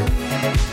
Música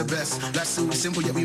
the best. Life's so simple, yet we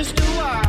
when, do when,